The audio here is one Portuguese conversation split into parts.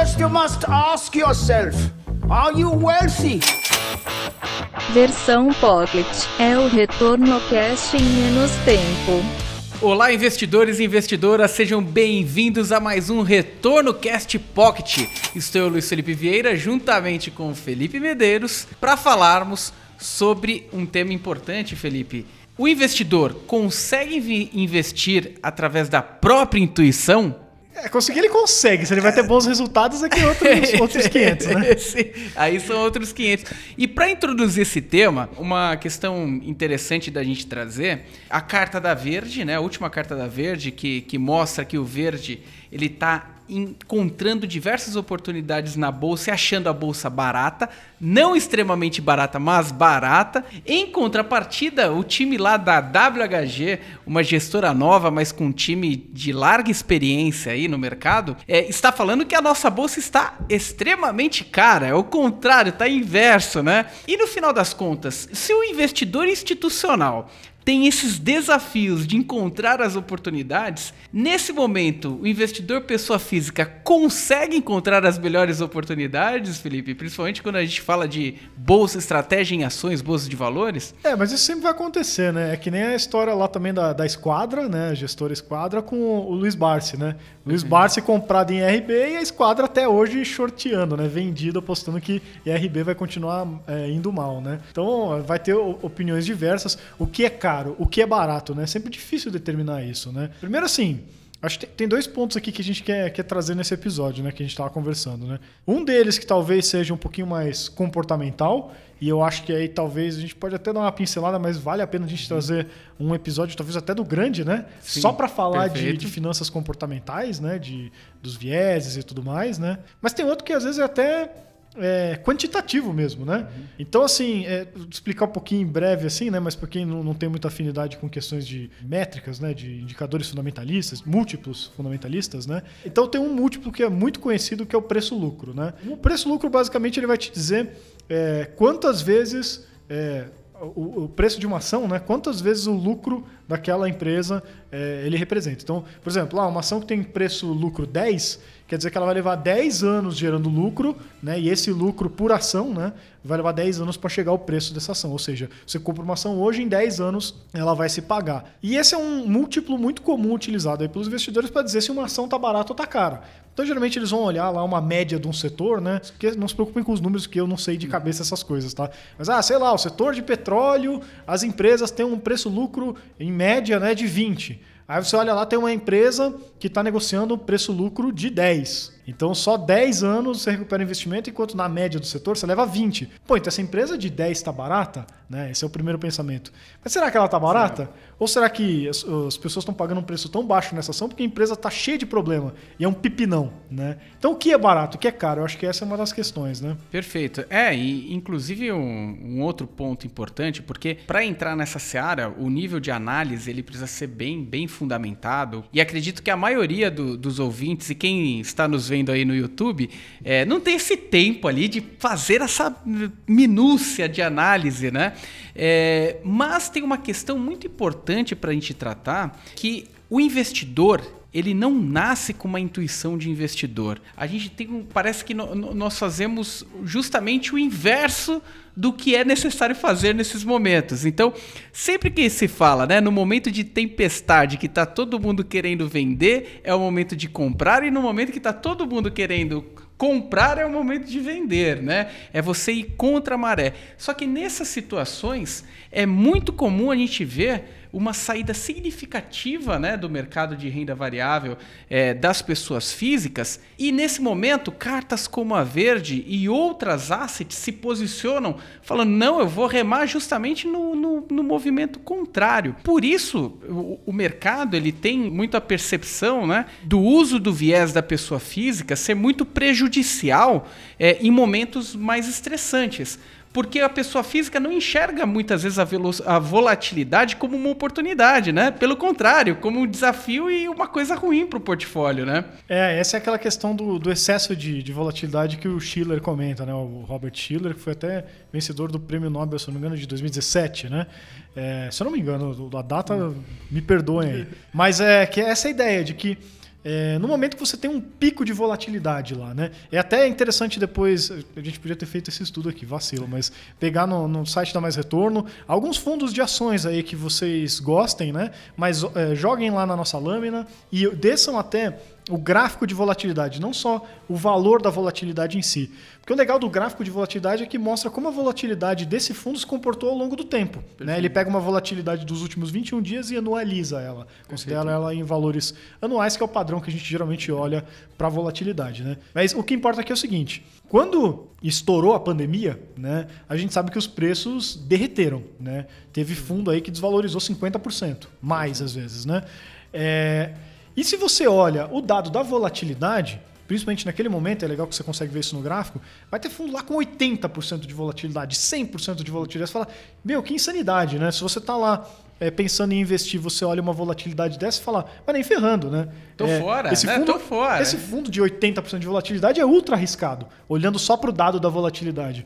First, you must ask yourself Are you wealthy? Versão Pocket é o retorno cash em menos tempo. Olá, investidores e investidoras, sejam bem-vindos a mais um Retorno Cast Pocket. Estou eu, Luiz Felipe Vieira, juntamente com Felipe Medeiros, para falarmos sobre um tema importante, Felipe. O investidor consegue investir através da própria intuição? É, conseguir ele consegue. Se ele vai ter bons resultados, é que outros, outros 500, né? Aí são outros 500. E para introduzir esse tema, uma questão interessante da gente trazer, a carta da Verde, né? A última carta da Verde, que, que mostra que o Verde ele está encontrando diversas oportunidades na bolsa e achando a bolsa barata, não extremamente barata, mas barata. Em contrapartida, o time lá da WHG, uma gestora nova, mas com um time de larga experiência aí no mercado, é, está falando que a nossa bolsa está extremamente cara. É o contrário, está inverso, né? E no final das contas, se o investidor institucional tem esses desafios de encontrar as oportunidades, nesse momento, o investidor pessoa física consegue encontrar as melhores oportunidades, Felipe? Principalmente quando a gente fala de bolsa, estratégia em ações, bolsa de valores? É, mas isso sempre vai acontecer, né? É que nem a história lá também da, da Esquadra, né? Gestora Esquadra com o Luiz Barsi, né? Luiz uhum. Barsi comprado em RB e a Esquadra até hoje shorteando, né? Vendido, apostando que RB vai continuar é, indo mal, né? Então vai ter opiniões diversas. O que é caro, o que é barato, né? É sempre difícil determinar isso, né? Primeiro assim, Acho que tem dois pontos aqui que a gente quer, quer trazer nesse episódio, né? Que a gente estava conversando, né? Um deles que talvez seja um pouquinho mais comportamental, e eu acho que aí talvez a gente pode até dar uma pincelada, mas vale a pena a gente trazer um episódio, talvez até do grande, né? Sim, Só para falar de, de, finanças comportamentais, né? De, dos vieses e tudo mais, né? Mas tem outro que às vezes é até é, quantitativo mesmo, né? Uhum. Então, assim, é, explicar um pouquinho em breve, assim, né? Mas para quem não, não, tem muita afinidade com questões de métricas, né? De indicadores fundamentalistas, múltiplos fundamentalistas, né? Então tem um múltiplo que é muito conhecido, que é o preço-lucro, né? O preço-lucro, basicamente, ele vai te dizer é, quantas vezes é, o, o, preço de uma ação, né? Quantas vezes o lucro daquela empresa é, ele representa. Então, por exemplo, lá, uma ação que tem preço lucro 10 quer dizer que ela vai levar 10 anos gerando lucro, né? E esse lucro por ação, né, vai levar 10 anos para chegar ao preço dessa ação. Ou seja, você compra uma ação hoje, em 10 anos ela vai se pagar. E esse é um múltiplo muito comum utilizado aí pelos investidores para dizer se uma ação está barata ou está cara. Então, geralmente, eles vão olhar lá uma média de um setor, né? Não se preocupem com os números, que eu não sei de cabeça essas coisas, tá? Mas, ah, sei lá, o setor de petróleo, as empresas têm um preço-lucro, em média, né, de 20. Aí você olha lá, tem uma empresa que está negociando preço-lucro de 10. Então, só 10 anos você recupera o investimento, enquanto na média do setor você leva 20. Pô, então essa empresa de 10 está barata? Né? Esse é o primeiro pensamento. Mas será que ela está barata? Ou será que as, as pessoas estão pagando um preço tão baixo nessa ação porque a empresa está cheia de problema e é um pipinão? Né? Então, o que é barato, o que é caro? Eu acho que essa é uma das questões. Né? Perfeito. É, e inclusive um, um outro ponto importante, porque para entrar nessa seara, o nível de análise ele precisa ser bem, bem fundamentado. E acredito que a maioria do, dos ouvintes e quem está nos vendo vendo aí no YouTube, é, não tem esse tempo ali de fazer essa minúcia de análise, né? É, mas tem uma questão muito importante para a gente tratar, que o investidor ele não nasce com uma intuição de investidor. A gente tem um, parece que no, no, nós fazemos justamente o inverso do que é necessário fazer nesses momentos. Então, sempre que se fala, né, no momento de tempestade que está todo mundo querendo vender, é o momento de comprar e no momento que está todo mundo querendo comprar é o momento de vender, né? É você ir contra a maré. Só que nessas situações é muito comum a gente ver uma saída significativa né, do mercado de renda variável é, das pessoas físicas. E nesse momento, cartas como a Verde e outras assets se posicionam falando: não, eu vou remar justamente no, no, no movimento contrário. Por isso, o, o, mercado ele tem muita percepção né, do uso do viés da pessoa física ser muito prejudicial é, em momentos mais estressantes porque a pessoa física não enxerga muitas vezes a, a, volatilidade como uma oportunidade, né? Pelo contrário, como um desafio e uma coisa ruim para o portfólio, né? É, essa é aquela questão do, do excesso de, de, volatilidade que o Schiller comenta, né? O Robert Schiller, que foi até vencedor do Prêmio Nobel, se não me engano, de 2017, né? É, se eu não me engano, a data, me perdoem aí. Mas é que essa é a ideia de que é, no momento que você tem um pico de volatilidade lá, né? É até interessante depois, a gente podia ter feito esse estudo aqui, vacilo, mas pegar no, no site da Mais Retorno alguns fundos de ações aí que vocês gostem, né? Mas é, joguem lá na nossa lâmina e desçam até o gráfico de volatilidade, não só o valor da volatilidade em si. Porque o legal do gráfico de volatilidade é que mostra como a volatilidade desse fundo se comportou ao longo do tempo. Né? Ele pega uma volatilidade dos últimos 21 dias e anualiza ela, considera Perfeito. ela em valores anuais, que é o padrão que a gente geralmente olha para a volatilidade. Né? Mas o que importa aqui é o seguinte: quando estourou a pandemia, né, a gente sabe que os preços derreteram. Né? Teve fundo aí que desvalorizou 50%, mais às vezes. Né? É, e se você olha o dado da volatilidade, principalmente naquele momento, é legal que você consegue ver isso no gráfico, vai ter fundo lá com 80% de volatilidade, 100% de volatilidade. Você fala, meu, que insanidade, né? Se você está lá é, pensando em investir, você olha uma volatilidade dessa e fala, mas nem ferrando, né? Tô é, fora, esse né? fundo, Tô fora. Esse fundo de 80% de volatilidade é ultra arriscado, olhando só para o dado da volatilidade.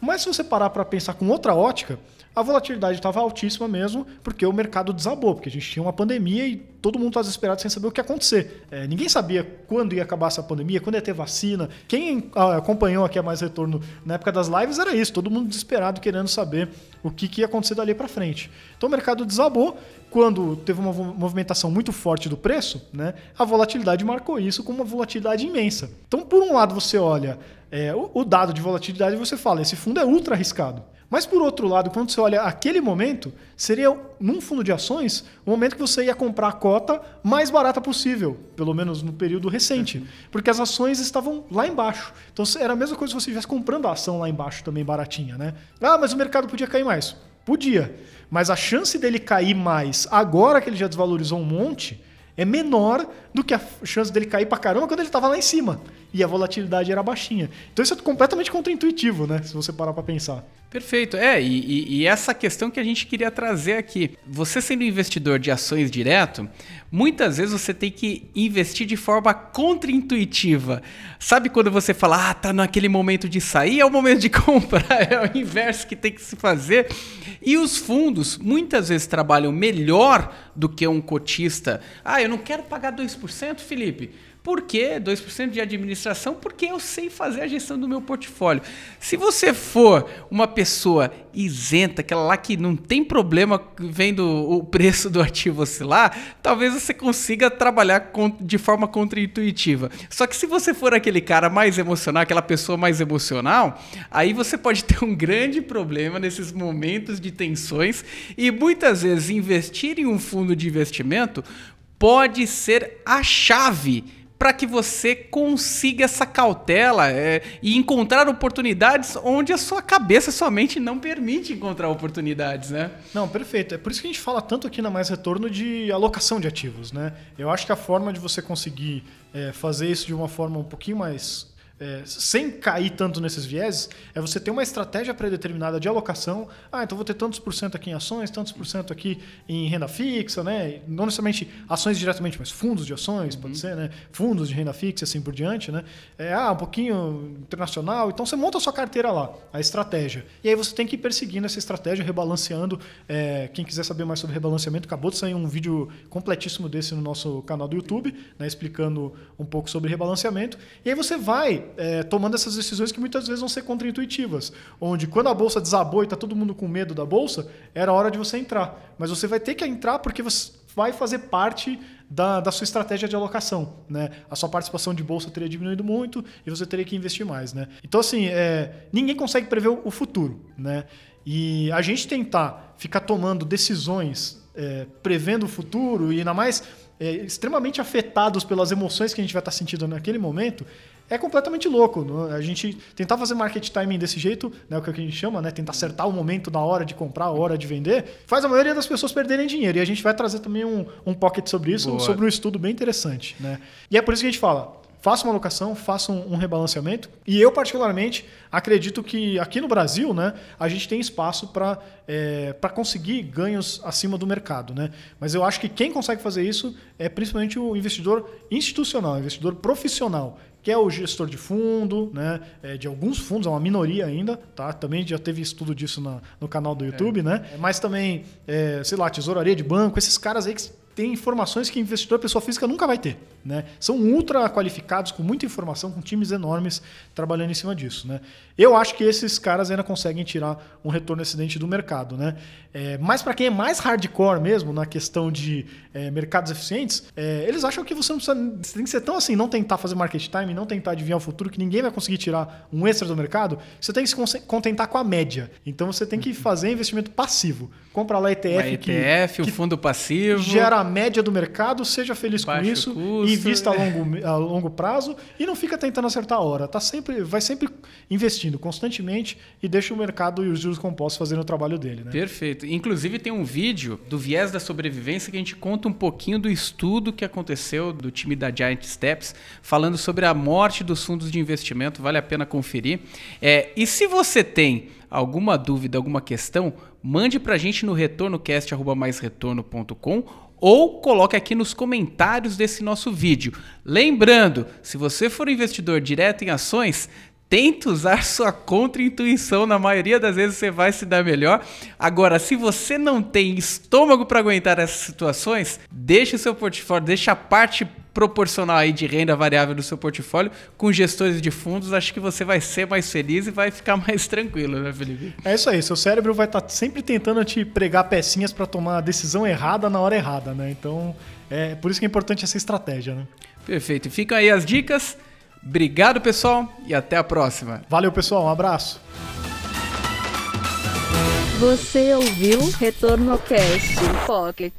Mas se você parar para pensar com outra ótica, a volatilidade estava altíssima mesmo, porque o mercado desabou, porque a gente tinha uma pandemia e todo mundo estava desesperado sem saber o que ia acontecer. É, ninguém sabia quando ia acabar essa pandemia, quando ia ter vacina. Quem ah, acompanhou aqui a Mais Retorno na época das lives era isso, todo mundo desesperado querendo saber o que, que ia acontecer dali para frente. Então o mercado desabou, quando teve uma movimentação muito forte do preço, né, a volatilidade marcou isso com uma volatilidade imensa. Então, por um lado, você olha é, o, o dado de volatilidade você fala, esse fundo é ultra arriscado. Mas por outro lado, quando você olha aquele momento, seria num fundo de ações o momento que você ia comprar a cota mais barata possível, pelo menos no período recente, porque as ações estavam lá embaixo. Então era a mesma coisa se você estivesse comprando a ação lá embaixo também baratinha, né? Ah, mas o mercado podia cair mais. Podia, mas a chance dele cair mais agora que ele já desvalorizou um monte é menor do que a chance dele cair pra caramba quando ele estava lá em cima e a volatilidade era baixinha. Então isso é completamente contraintuitivo, né? Se você parar para pensar. Perfeito. É, e, e, essa questão que a gente queria trazer aqui. Você sendo investidor de ações direto, muitas vezes você tem que investir de forma contraintuitiva. Sabe quando você fala, ah, tá naquele momento de sair, é o momento de comprar, é o inverso que tem que se fazer. E os fundos muitas vezes trabalham melhor do que um cotista. Ah, eu não quero pagar 2%, Felipe. Por que 2% de administração? Porque eu sei fazer a gestão do meu portfólio. Se você for uma pessoa isenta, aquela lá que não tem problema vendo o preço do ativo oscilar, talvez você consiga trabalhar de forma contraintuitiva. Só que se você for aquele cara mais emocional, aquela pessoa mais emocional, aí você pode ter um grande problema nesses momentos de tensões e muitas vezes investir em um fundo de investimento pode ser a chave para que você consiga essa cautela é, e encontrar oportunidades onde a sua cabeça, a sua mente não permite encontrar oportunidades, né? Não, perfeito. É por isso que a gente fala tanto aqui na Mais Retorno de alocação de ativos, né? Eu acho que a forma de você conseguir é, fazer isso de uma forma um pouquinho mais é, sem cair tanto nesses vieses, é você ter uma estratégia pré-determinada de alocação. Ah, então vou ter tantos por cento aqui em ações, tantos por cento aqui em renda fixa, né? Não necessariamente ações diretamente, mas fundos de ações, uhum. pode ser, né? Fundos de renda fixa, assim por diante, né? É, ah, um pouquinho internacional. Então você monta a sua carteira lá, a estratégia. E aí você tem que ir perseguindo essa estratégia, rebalanceando. É, quem quiser saber mais sobre rebalanceamento, acabou de sair um vídeo completíssimo desse no nosso canal do YouTube, né? Explicando um pouco sobre rebalanceamento. E aí você vai é, tomando essas decisões que muitas vezes vão ser contraintuitivas. Onde quando a bolsa desabou e está todo mundo com medo da bolsa, era hora de você entrar. Mas você vai ter que entrar porque você vai fazer parte da, da sua estratégia de alocação. Né? A sua participação de bolsa teria diminuído muito e você teria que investir mais. Né? Então, assim, é, ninguém consegue prever o futuro. Né? E a gente tentar ficar tomando decisões é, prevendo o futuro e ainda mais é, extremamente afetados pelas emoções que a gente vai estar sentindo naquele momento, é completamente louco. Né? A gente tentar fazer market timing desse jeito, né, o que a gente chama, né, tentar acertar o momento na hora de comprar, a hora de vender, faz a maioria das pessoas perderem dinheiro. E a gente vai trazer também um, um pocket sobre isso, Boa. sobre um estudo bem interessante. Né? E é por isso que a gente fala, faça uma alocação, faça um, um, rebalanceamento. E eu, particularmente, acredito que aqui no Brasil né, a gente tem espaço para é, conseguir ganhos acima do mercado. Né? Mas eu acho que quem consegue fazer isso é principalmente o investidor institucional, o investidor profissional, que é o gestor de fundo, né? É, de alguns fundos, é uma minoria ainda, tá? Também já teve estudo disso na, no canal do YouTube, é. né? Mas também, é, sei lá, tesouraria de banco, esses caras aí que tem informações que investidor pessoa física nunca vai ter. Né? São ultra qualificados, com muita informação, com times enormes trabalhando em cima disso. Né? Eu acho que esses caras ainda conseguem tirar um retorno excedente do mercado. Né? É, mas para quem é mais hardcore mesmo, na questão de é, mercados eficientes, é, eles acham que você não precisa. Você tem que ser tão assim, não tentar fazer market time, não tentar adivinhar o futuro, que ninguém vai conseguir tirar um extra do mercado. Você tem que se contentar com a média. Então você tem que fazer investimento passivo. Compra lá ETF, Uma ETF que, o fundo passivo. Gera a média do mercado, seja feliz com Baixo isso, custo. invista a longo, a longo prazo e não fica tentando acertar a hora. Tá sempre, vai sempre investindo constantemente e deixa o mercado e os juros compostos fazendo o trabalho dele. Né? Perfeito. Inclusive tem um vídeo do viés da sobrevivência que a gente conta um pouquinho do estudo que aconteceu do time da Giant Steps, falando sobre a morte dos fundos de investimento. Vale a pena conferir. É, e se você tem alguma dúvida, alguma questão, mande para a gente no retornocast.com ou coloque aqui nos comentários desse nosso vídeo. Lembrando, se você for investidor direto em ações, tente usar sua contra-intuição. Na maioria das vezes você vai se dar melhor. Agora, se você não tem estômago para aguentar essas situações, deixe o seu portfólio, deixe a parte proporcional aí de renda variável do seu portfólio com gestores de fundos. Acho que você vai ser mais feliz e vai ficar mais tranquilo, né, Felipe? É isso aí. Seu cérebro vai estar sempre tentando te pregar pecinhas para tomar a decisão errada na hora errada, né? Então, é por isso que é importante essa estratégia, né? Perfeito. Ficam aí as dicas. Obrigado, pessoal, e até a próxima. Valeu, pessoal. Um abraço. Você ouviu Retorno Cast Pocket.